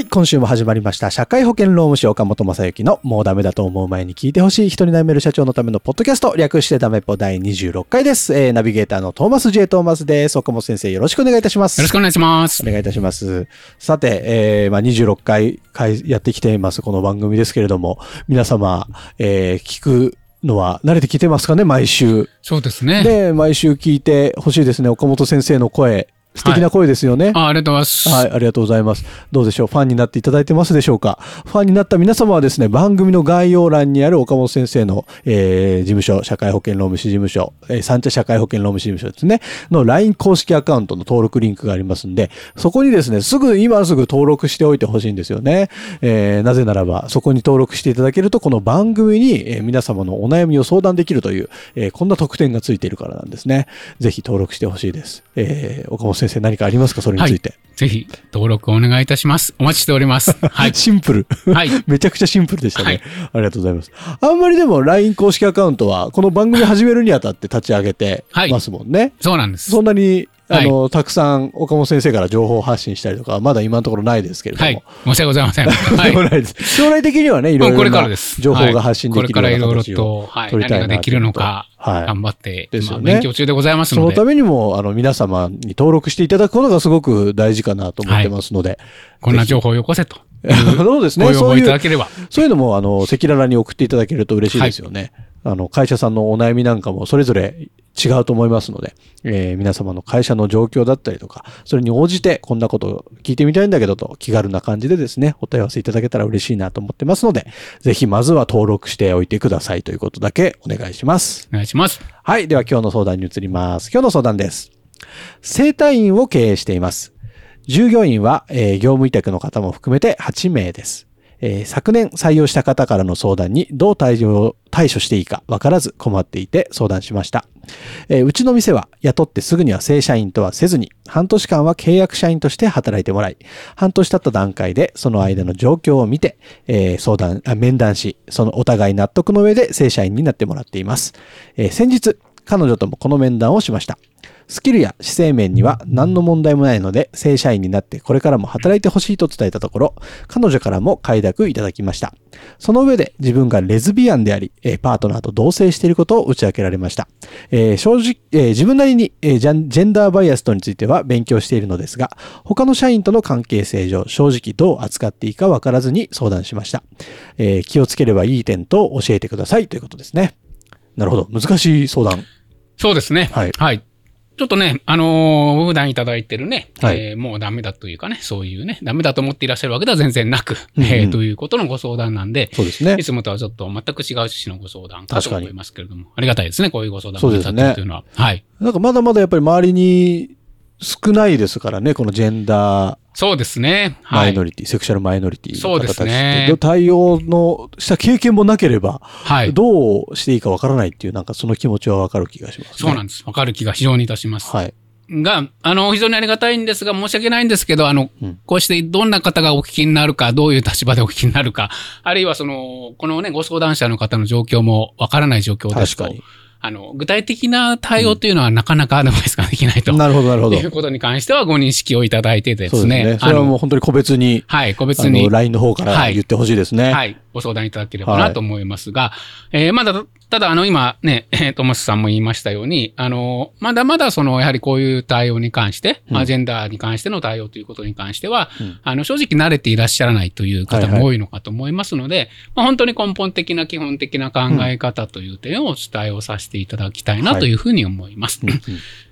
はい、今週も始まりました。社会保険労務士岡本正幸のもうダメだと思う前に聞いてほしい人に悩める社長のためのポッドキャスト、略してダメっぽ第26回です。えー、ナビゲーターのトーマス J. トーマスです。岡本先生、よろしくお願いいたします。よろしくお願いしますお。願いいたします。さて、えーまあ、26回回やってきています、この番組ですけれども、皆様、えー聞くのは慣れてきてますかね、毎週。そうですね。で、毎週聞いてほしいですね、岡本先生の声。素敵な声ですよね。あありがとうございます。はい、ありがとうございます。どうでしょう？ファンになっていただいてますでしょうか？ファンになった皆様はですね、番組の概要欄にある岡本先生の、えー事務所、社会保険労務士事務所、えー三茶社会保険労務士事務所ですね、の LINE 公式アカウントの登録リンクがありますんで、そこにですね、すぐ、今すぐ登録しておいてほしいんですよね。えーなぜならば、そこに登録していただけると、この番組に、えー皆様のお悩みを相談できるという、えーこんな特典がついているからなんですね。ぜひ登録してほしいです。えー岡本先生何かありますか？それについて。ぜひ登録お願いいたします。お待ちしております。はい。シンプル。はい。めちゃくちゃシンプルでしたね、はいありがとうございます。あんまりでも LINE 公式アカウントは、この番組始めるにあたって立ち上げてますもんね。そうなんです。そんなに、あはいの、たくさん岡本先生から情報発信したりとか、まだ今のところないですけれども。はい。申し訳ございません。はい。将来です将来的にはね、いろいろこれからなです。情報が発信できるようなはいこれからいろいろと、はい。取りたいな何ができるのか、はい頑張って、ですよね今勉強中でございますので。そのためにも、あの、皆様に登録していただくことがすごく大事かなと思ってますので。こんな情報をよこせと。そうですね。ご要望そういう、いただければ。そういうのも、あの、赤裸々に送っていただけると嬉しいですよね。あの、会社さんのお悩みなんかもそれぞれ違うと思いますので、えー皆様の会社の状況だったりとか、それに応じてこんなことを聞いてみたいんだけどと気軽な感じでですね、お問い合わせいただけたら嬉しいなと思ってますので、ぜひまずは登録しておいてくださいということだけお願いします。お願いします。はい。では今日の相談に移ります。今日の相談です。整体院を経営しています。従業員は、えー業務委託の方も含めて8名です。えー昨年採用した方からの相談にどう対応、対処していいか分からず困っていて相談しました。えーうちの店は雇ってすぐには正社員とはせずに、半年間は契約社員として働いてもらい、半年経った段階でその間の状況を見て、えー相談あ、面談し、そのお互い納得の上で正社員になってもらっています。えー先日、彼女ともこの面談をしました。スキルや姿勢面には何の問題もないので、正社員になってこれからも働いてほしいと伝えたところ、彼女からも快諾いただきました。その上で自分がレズビアンであり、えーパートナーと同棲していることを打ち明けられました。えー正直、えー自分なりに、えージェンダーバイアストについては勉強しているのですが、他の社員との関係性上、正直どう扱っていいかわからずに相談しました。えー気をつければいい点と教えてくださいということですね。なるほど。難しい相談。そうですね。はいちょっとね、あのー普段いただいてるね、はいえーもうダメだというかね、そういうね、ダメだと思っていらっしゃるわけでは全然なく、うんうんえーということのご相談なんで、そうですねい。つもとはちょっと全く違う趣旨のご相談かと思いますけれども、ありがたいですね、こういうご相談そうですねいただくというのは。はい。なんかまだまだやっぱり周りに少ないですからね、このジェンダーそうですね。マはい。イノリティ、セクシャルマイノリティのそうで方たちって、すね対応のした経験もなければ、はい。どうしていいかわからないっていう、なんかその気持ちはわかる気がします、ね。そうなんです。わかる気が非常にいたします。はい。が、あの、非常にありがたいんですが、申し訳ないんですけど、あの、うんこうしてどんな方がお聞きになるか、どういう立場でお聞きになるか、あるいはその、このね、ご相談者の方の状況もわからない状況ですと確か、に。あの、具体的な対応というのはなかなかアドバイスができないと。なるほど、なるほど。いうことに関してはご認識をいただいてですそうですね。ね。それはもう本当に個別に、はい、個別に、LINE の方からはい言ってほしいですね。はい、ご相談いただければなと思いますが、えーまだ、ただ、あの、今ね、えートマスさんも言いましたように、あの、まだまだその、やはりこういう対応に関して、うん。アジェンダーに関しての対応ということに関しては、うん。あの、正直慣れていらっしゃらないという方も多いのかと思いますので、まあ、本当に根本的な基本的な考え方という点をお伝えをさせていただきたいなというふうに思います。うんうん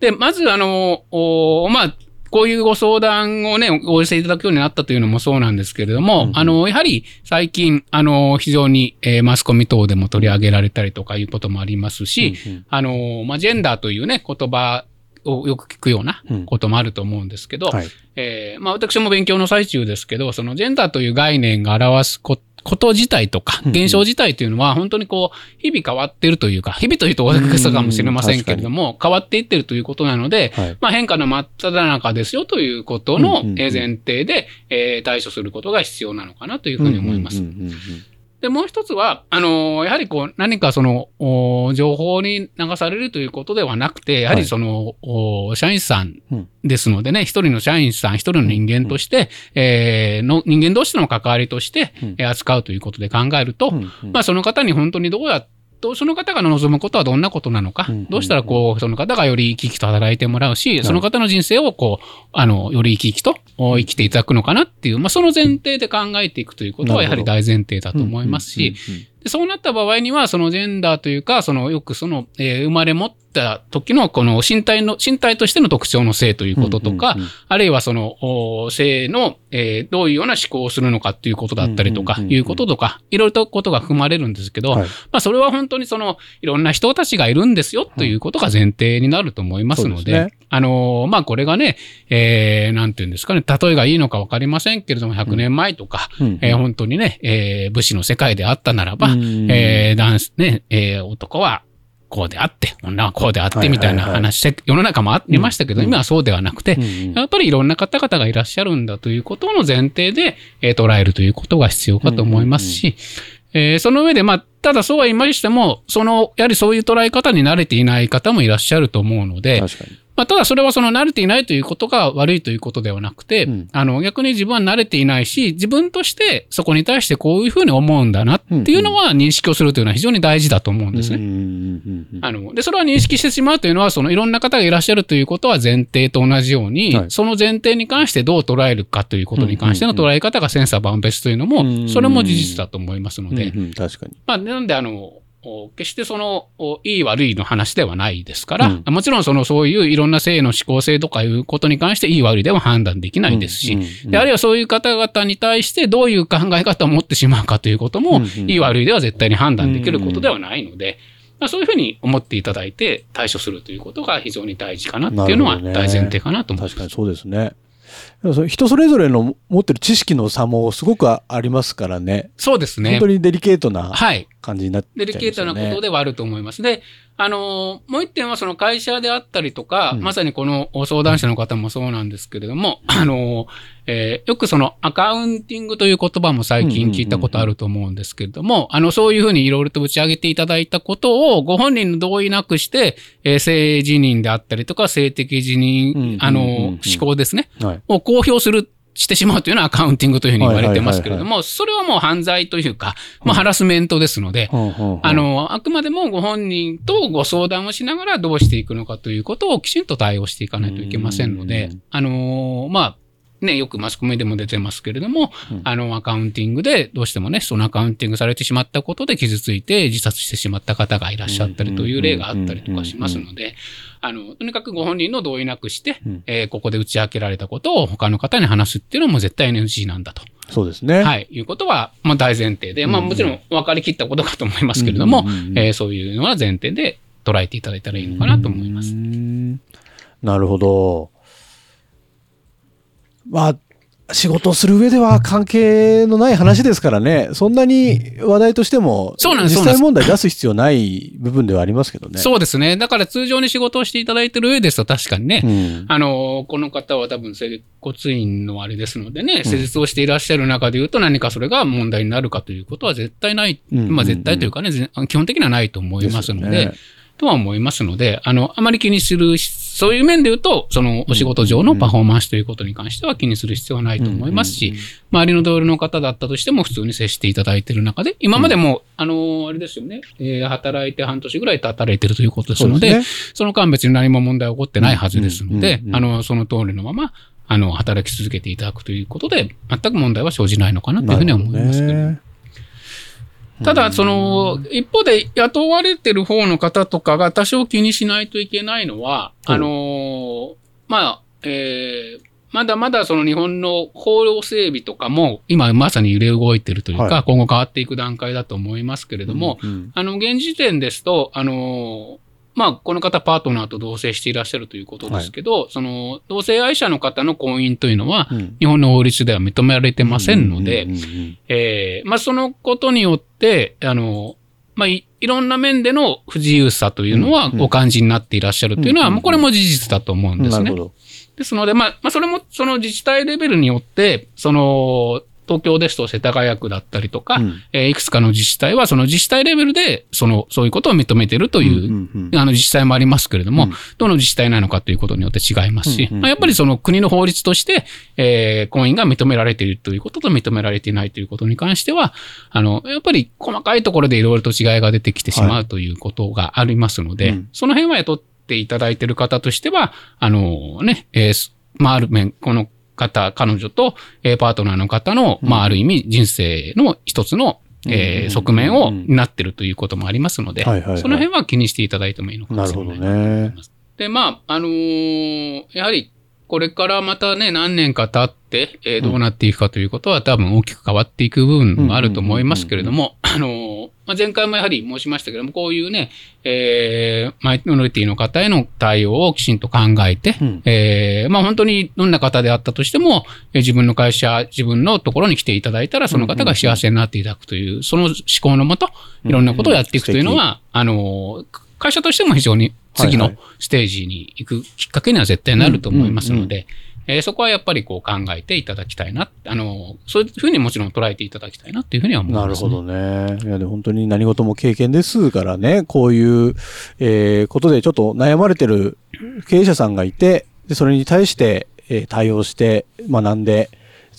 で、まず、あの、おまあ、こういうご相談をね、お寄せいただくようになったというのもそうなんですけれども、うんあの、やはり最近、あの、非常に、えーマスコミ等でも取り上げられたりとかいうこともありますし、うんうん。あの、まあ、ジェンダーというね、言葉をよく聞くようなうん。こともあると思うんですけど、はい。えーまあ、私も勉強の最中ですけど、そのジェンダーという概念が表すここと自体とか、現象自体というのは、本当にこう、日々変わっているというか、日々というと大げさかもしれませんけれども、変わっていってるということなので、はい。まあ、変化の真っ只中ですよということうんの前提で、えー対処することが必要なのかなというふうに思います。うんうんうんうんで、もう一つは、あのーやはりこう、何かその、お情報に流されるということではなくて、やはりその、お社員さんうん。ですのでね、一人の社員さん、一人の人間として、えーの、人間同士の関わりとして、扱うということで考えると、うん。うん。まあその方に本当にどうやっと、その方が望むことはどんなことなのか、うんうんうん。どうしたらこう、その方がより生き生きと働いてもらうし、その方の人生をこう、あの、より生き生きとお生きていただくのかなっていう、まあその前提で考えていくということはやはり大前提だと思いますし、そうなった場合には、そのジェンダーというか、そのよくその、えー生まれ持った時のこの身体の、身体としての特徴の性ということとか、うんうんうん。あるいはその、お性の、えーどういうような思考をするのかっていうことだったりとか、うんうんうんうん。いうこととか、いろいろとことが含まれるんですけど、はい。まあそれは本当にその、いろんな人たちがいるんですよということが前提になると思いますので、そうですね。あのーまあこれがね、えー、なんていうんですかね、例えがいいのかわかりませんけれども、100年前とか、うん。えー本当にね、えー武士の世界であったならば、うん。えー男子ね、えー男はこうであって、女はこうであって、はいはいはい。みたいな話で、世の中もありましたけど、うん。今はそうではなくて、やっぱりいろんな方々がいらっしゃるんだということの前提で、えー捉えるということが必要かと思いますし、えーその上で、まあ、ただそうは言いましても、その、やはりそういう捉え方に慣れていない方もいらっしゃると思うので。まあ、ただそれはその慣れていないということが悪いということではなくて、うん。あの、逆に自分は慣れていないし、自分としてそこに対してこういうふうに思うんだなっていうのは認識をするというのは非常に大事だと思うんですね。うんあの、で、それは認識してしまうというのは、そのいろんな方がいらっしゃるということは前提と同じように、はい。その前提に関してどう捉えるかということに関しての捉え方が千差万別というのうも、んそれも事実だと思いますので、確かに。まあ、なんであの、お決してその、おいい悪いの話ではないですから、うんもちろんそのそういういろんな性の思考性とかいうことに関していい悪いでは判断できないですし、うんうんうんであるいはそういう方々に対してどういう考え方を持ってしまうかということも、うんうんいい悪いでは絶対に判断できることではないので、まあ、そういうふうに思っていただいて対処するということが非常に大事かなっていうのは大前提かなと思います。確かにそうですね。人それぞれの持ってる知識の差もすごくありますからね。そうですね本当。にデリケートなはい。感じになっちゃいますよね。デリケートなことではあると思います。で、あのーもう一点はその会社であったりとか、うんまさにこの相談者の方もそうなんですけれども、あのーえーよくそのアカウンティングという言葉も最近聞いたことあると思うんですけれども、あの、そういうふうにいろいろと打ち上げていただいたことをご本人の同意なくして、えー性自認であったりとか、性的自認、うんあの思考ですね。はい。を公表する、してしまうというのはアカウンティングというふうに言われてますけれどはいも、それはもう犯罪というか、もうハラスメントですので、あ、の、あくまでもご本人とご相談をしながらどうしていくのかということをきちんと対応していかないといけませんのでうん、あの、まあ、ね、よくマスコミでも出てますけれども、うん。あの、アカウンティングでどうしてもね、そのアカウンティングされてしまったことで傷ついて自殺してしまった方がいらっしゃったりという例があったりとかしますので、あの、とにかくご本人の同意なくして、うん。えーここで打ち明けられたことを他の方に話すっていうのも絶対 NG なんだと。そうですね。はい、いうことは、まあ大前提で、まあうんもちろん分かりきったことかと思いますけれども、えーそういうのは前提で捉えていただいたらいいのかなと思います。なるほど。まあ、仕事をする上では関係のない話ですからね、そんなに話題としても、そうなんです。実際問題出す必要ない部分ではありますけどね。そうですね。だから通常に仕事をしていただいてる上ですと確かにね、うん。あの、この方は多分整骨院のあれですのでね、施術をしていらっしゃる中で言うと何かそれが問題になるかということは絶対ない、うん。まあ絶対というかね、ぜ基本的にはないと思いますので、でとは思いますので、あの、あまり気にする、そういう面で言うと、そのお仕事上のパフォーマンスということに関しては気にする必要はないと思いますし、周りの同僚の方だったとしても普通に接していただいている中で、今までも、あの、あれですよね、えー働いて半年ぐらい働いているということですので、その間別に何も問題は起こってないはずですのであの、その通りのまま、あの、働き続けていただくということで、全く問題は生じないのかなというふうには思いますけど。ただ、その、一方で雇われてる方の方とかが多少気にしないといけないのは、う。んあの、まあ、えーまだまだその日本の法令整備とかも、今まさに揺れ動いてるというか、はい。今後変わっていく段階だと思いますけれども、うんあの、現時点ですと、あの、まあ、この方パートナーと同棲していらっしゃるということですけど、その、同性愛者の方の婚姻というのは、うん。日本の法律では認められてませんので、えーまあ、そのことによって、あの、まあ、いいろんな面での不自由さというのはお感じになっていらっしゃるというのは、うんうんこれも事実だと思うんですね。ですので、まあ、まあ、それも、その自治体レベルによって、その、東京ですと世田谷区だったりとか、うん。えーいくつかの自治体は、その自治体レベルで、その、そういうことを認めているという、んんん。あの自治体もありますけれども、うん。どの自治体なのかということによって違いますし、うんうんうん。まあ、やっぱりその国の法律として、えー婚姻が認められているということと認められていないということに関しては、あの、やっぱり細かいところでいろいろと違いが出てきてしまうということがありますので、うん。その辺は雇っていただいている方としては、あのね、えーすまあ、ある面、この方、彼女と、えーパートナーの方の、まあ、ある意味人生の一つの、えーうん側面を担っているということもありますので、その辺は気にしていただいてもいいのかもしれないなるほどね。で、まあ、あのーやはり、これからまたね、何年か経って、えーどうなっていくかということは、多分大きく変わっていく部分もあると思いますけれども、あのーまあ、前回もやはり申しましたけれども、こういうね、えーマイノリティの方への対応をきちんと考えて、うん。えーまあ本当にどんな方であったとしても、えー自分の会社、自分のところに来ていただいたら、その方が幸せになっていただくという、その思考のもと、いろんなことをやっていくというのは、あの、会社としても非常に次のステージに行くきっかけには絶対なると思いますので、えーそこはやっぱりこう考えていただきたいな、あの、そういうふうにもちろん捉えていただきたいなっていうふうには思います、ね。なるほどね。いや、で本当に何事も経験ですからね、こういう、えーことでちょっと悩まれてる経営者さんがいて、でそれに対して、えー対応して、学んで、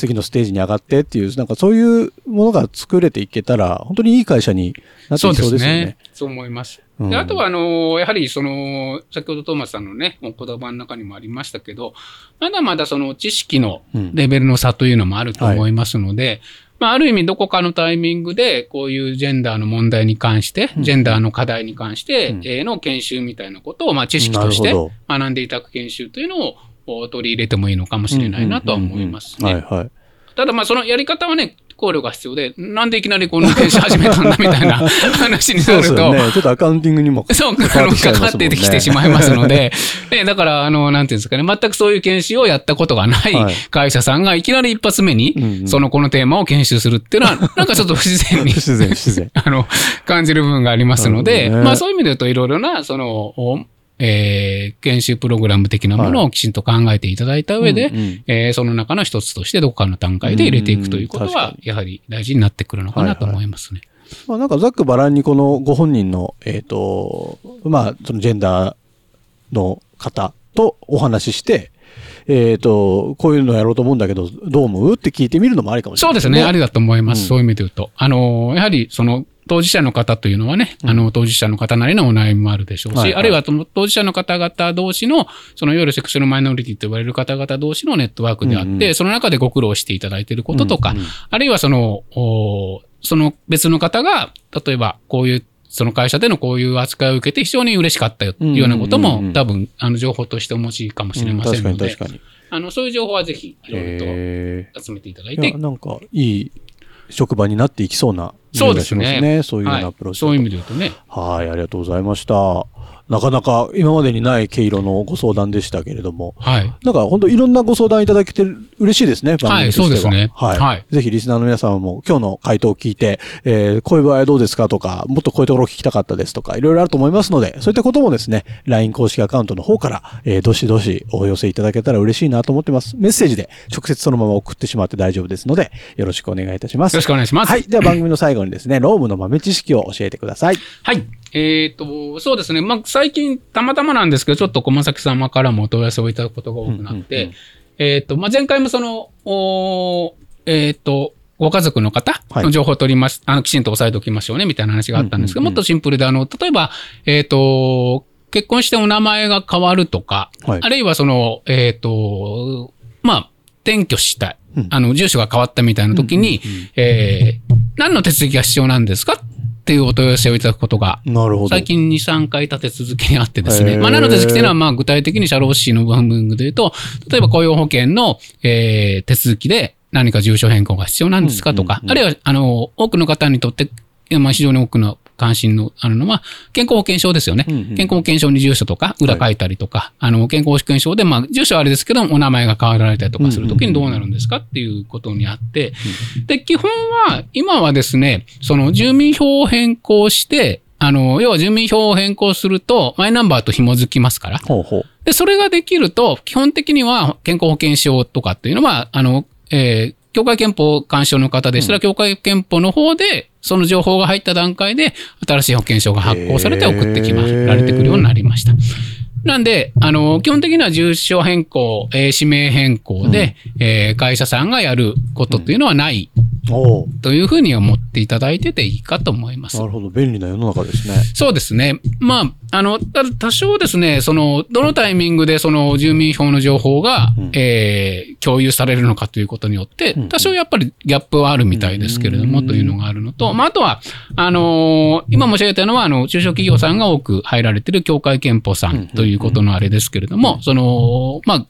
次のステージに上がってっていう、なんかそういうものが作れていけたら、本当にいい会社になってきそうですすよねね。。そう思います。うんであとは、あの、やはり、その、先ほどトーマスさんのね、お言葉の中にもありましたけど、まだまだその知識のうんレベルの差というのもあると思いますので、まあ、ある意味どこかのタイミングで、こういうジェンダーの問題に関して、うんジェンダーの課題に関して、の研修みたいなことを、まあ、知識として学んでいただく研修というのをお取り入れてもいいのかもしれないなとは思いますね。ただまあそのやり方はね、考慮が必要で、なんでいきなりこの研修始めたんだみたいな 話にそなると、うですよね。ちょっとアカウンティングにもそう、あ関わの、ってきてきてしまいますので、ね、だから、あの、なんていうんですかね、全くそういう研修をやったことがないはい。会社さんがいきなり一発目にうんうん、そのこのテーマを研修するっていうのは、なんかちょっと不自然に不自然不自然。あの、感じる部分がありますので、まあそういう意味で言うといろいろな、その、おえー研修プログラム的なものをきちんと考えていただいた上で、うんうん。えーその中の一つとしてどこかの段階で入れていくということは、やはり大事になってくるのかなと思いますね。まあ、なんかざっくばらんにこのご本人の、えっ、と、まあ、そのジェンダーの方とお話しして、えっ、と、こういうのやろうと思うんだけど、どう思う？って聞いてみるのもありかもしれない、そうですね、ありだと思います。うん。そういう意味で言うと。あの、やはり、その、当事者の方というのはね、あの、当事者の方なりのお悩みもあるでしょうし、はいはい。あるいは当事者の方々同士の、そのいわゆるセクシュアルマイノリティと呼ばれる方々同士のネットワークであって、うんうん。その中でご苦労していただいていることとか、うんうんあるいはその、おその別の方が、例えばこういう、その会社でのこういう扱いを受けて非常に嬉しかったよっていうようなことも、多分、あの、情報としてお持ちかもしれませんので。あの、そういう情報はぜひ、いろいろへと集めていただいて。なんか、いい職場になっていきそうな、そうですねね。そういうようなはいアプローチそういう意味で言うとね、はい、ありがとうございました。なかなか今までにない毛色のご相談でしたけれども、はい。なんか本当いろんなご相談いただけて嬉しいですね、番組としては。そうですねはい。はいぜひリスナーの皆様も今日の回答を聞いて、えーこういう場合はどうですかとか、もっとこういうところを聞きたかったですとか、いろいろあると思いますので、そういったこともですね、LINE 公式アカウントの方から、えーどしどしお寄せいただけたら嬉しいなと思ってます。メッセージで直接そのまま送ってしまって大丈夫ですので、よろしくお願いいたします。よろしくお願いします。はい。では番組の最後にですね、ロームの豆知識を教えてください。はい。えっ、と、そうですね。まあ、最近、たまたまなんですけど、ちょっと小崎様からもお問い合わせをいただくことが多くなって、うんうんうん。えっ、と、まあ、前回もその、おえっ、と、ご家族の方はい。の情報を取ります、あの、きちんと押さえておきましょうね、みたいな話があったんですけど、うんうんうんもっとシンプルで、あの、例えば、えっ、と、結婚してお名前が変わるとか、はい。あるいはその、えっ、と、まあ、転居したいうん。あの、住所が変わったみたいな時に、うんうんうん。えー何の手続きが必要なんですかっっていうお問い合わせをいただくことが、なるほど。最近2、3回立て続けにあってですね。まあ、何の手続きというのは、まあ、具体的に社労士の部分で言うと、例えば雇用保険の、えー手続きで何か住所変更が必要なんですかとか、あるいは、あの、多くの方にとって、まあ、非常に多くの関心のあるのは、健康保険証ですよね。うんうん健康保険証に住所とか、裏書いたりとか、あの、健康保険証で、まあ、住所はあれですけど、お名前が変わられたりとかするときにどうなるんですかっていうことにあって、で、基本は、今はですね、その住民票を変更して、あの、要は住民票を変更すると、マイナンバーと紐づきますから。ほうほう。で、それができると、基本的には健康保険証とかっていうのは、あの、えー協会憲法監視の方でしたら、協会憲法の方で、その情報が入った段階で、新しい保険証が発行されて送ってきま、られてくるようになりました。なんで、あの、基本的には住所変更、えー氏名変更で、えー会社さんがやることっていうのはないというふうに思っていただいてていいかと思いますな。るほど。便利な世の中ですね。そうですね。まあ、あの、多少ですね、その、どのタイミングでその住民票の情報が、うんえー共有されるのかということによってうん、多少やっぱりギャップはあるみたいですけれども、うんというのがあるのと、まあ、あとは、あのー今申し上げたのは、あの、中小企業さんが多く入られている協会憲法さうんんということのあれですけれども、その、まあ、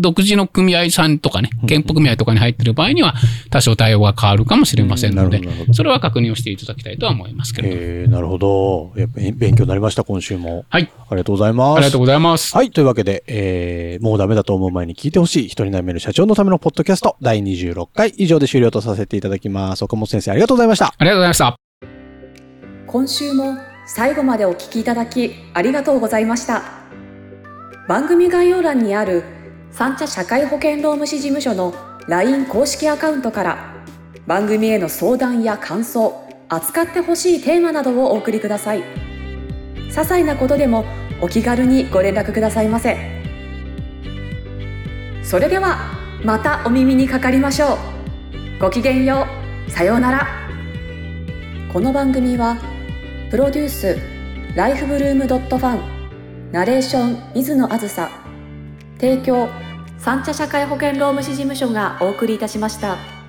独自の組合さんとかね、憲法組合とかに入っている場合には、多少対応が変わるかもしれませんのでうんなるほどなるほ、どそれは確認をしていただきたいとは思いますけれども。えー、なるほど。やっぱり勉強になりました、今週も。はい。ありがとうございます。ありがとうございます。はい。というわけで、えー、もうダメだと思う前に聞いてほしい、一人悩める社長のためのポッドキャスト、第26回以上で終了とさせていただきます。岡本先生、ありがとうございました。ありがとうございました。今週も最後までお聞きいただきありがとうございました番組概要欄にある三茶社会保険労務士事務所の LINE 公式アカウントから番組への相談や感想扱ってほしいテーマなどをお送りください。些細なことでもお気軽にご連絡くださいませ。それではまたお耳にかかりましょう。ごきげんよう。さようなら。この番組はプロデュースライフブルームドットファンナレーション水野あずさ提供三茶社会保険労務士事務所がお送りいたしました。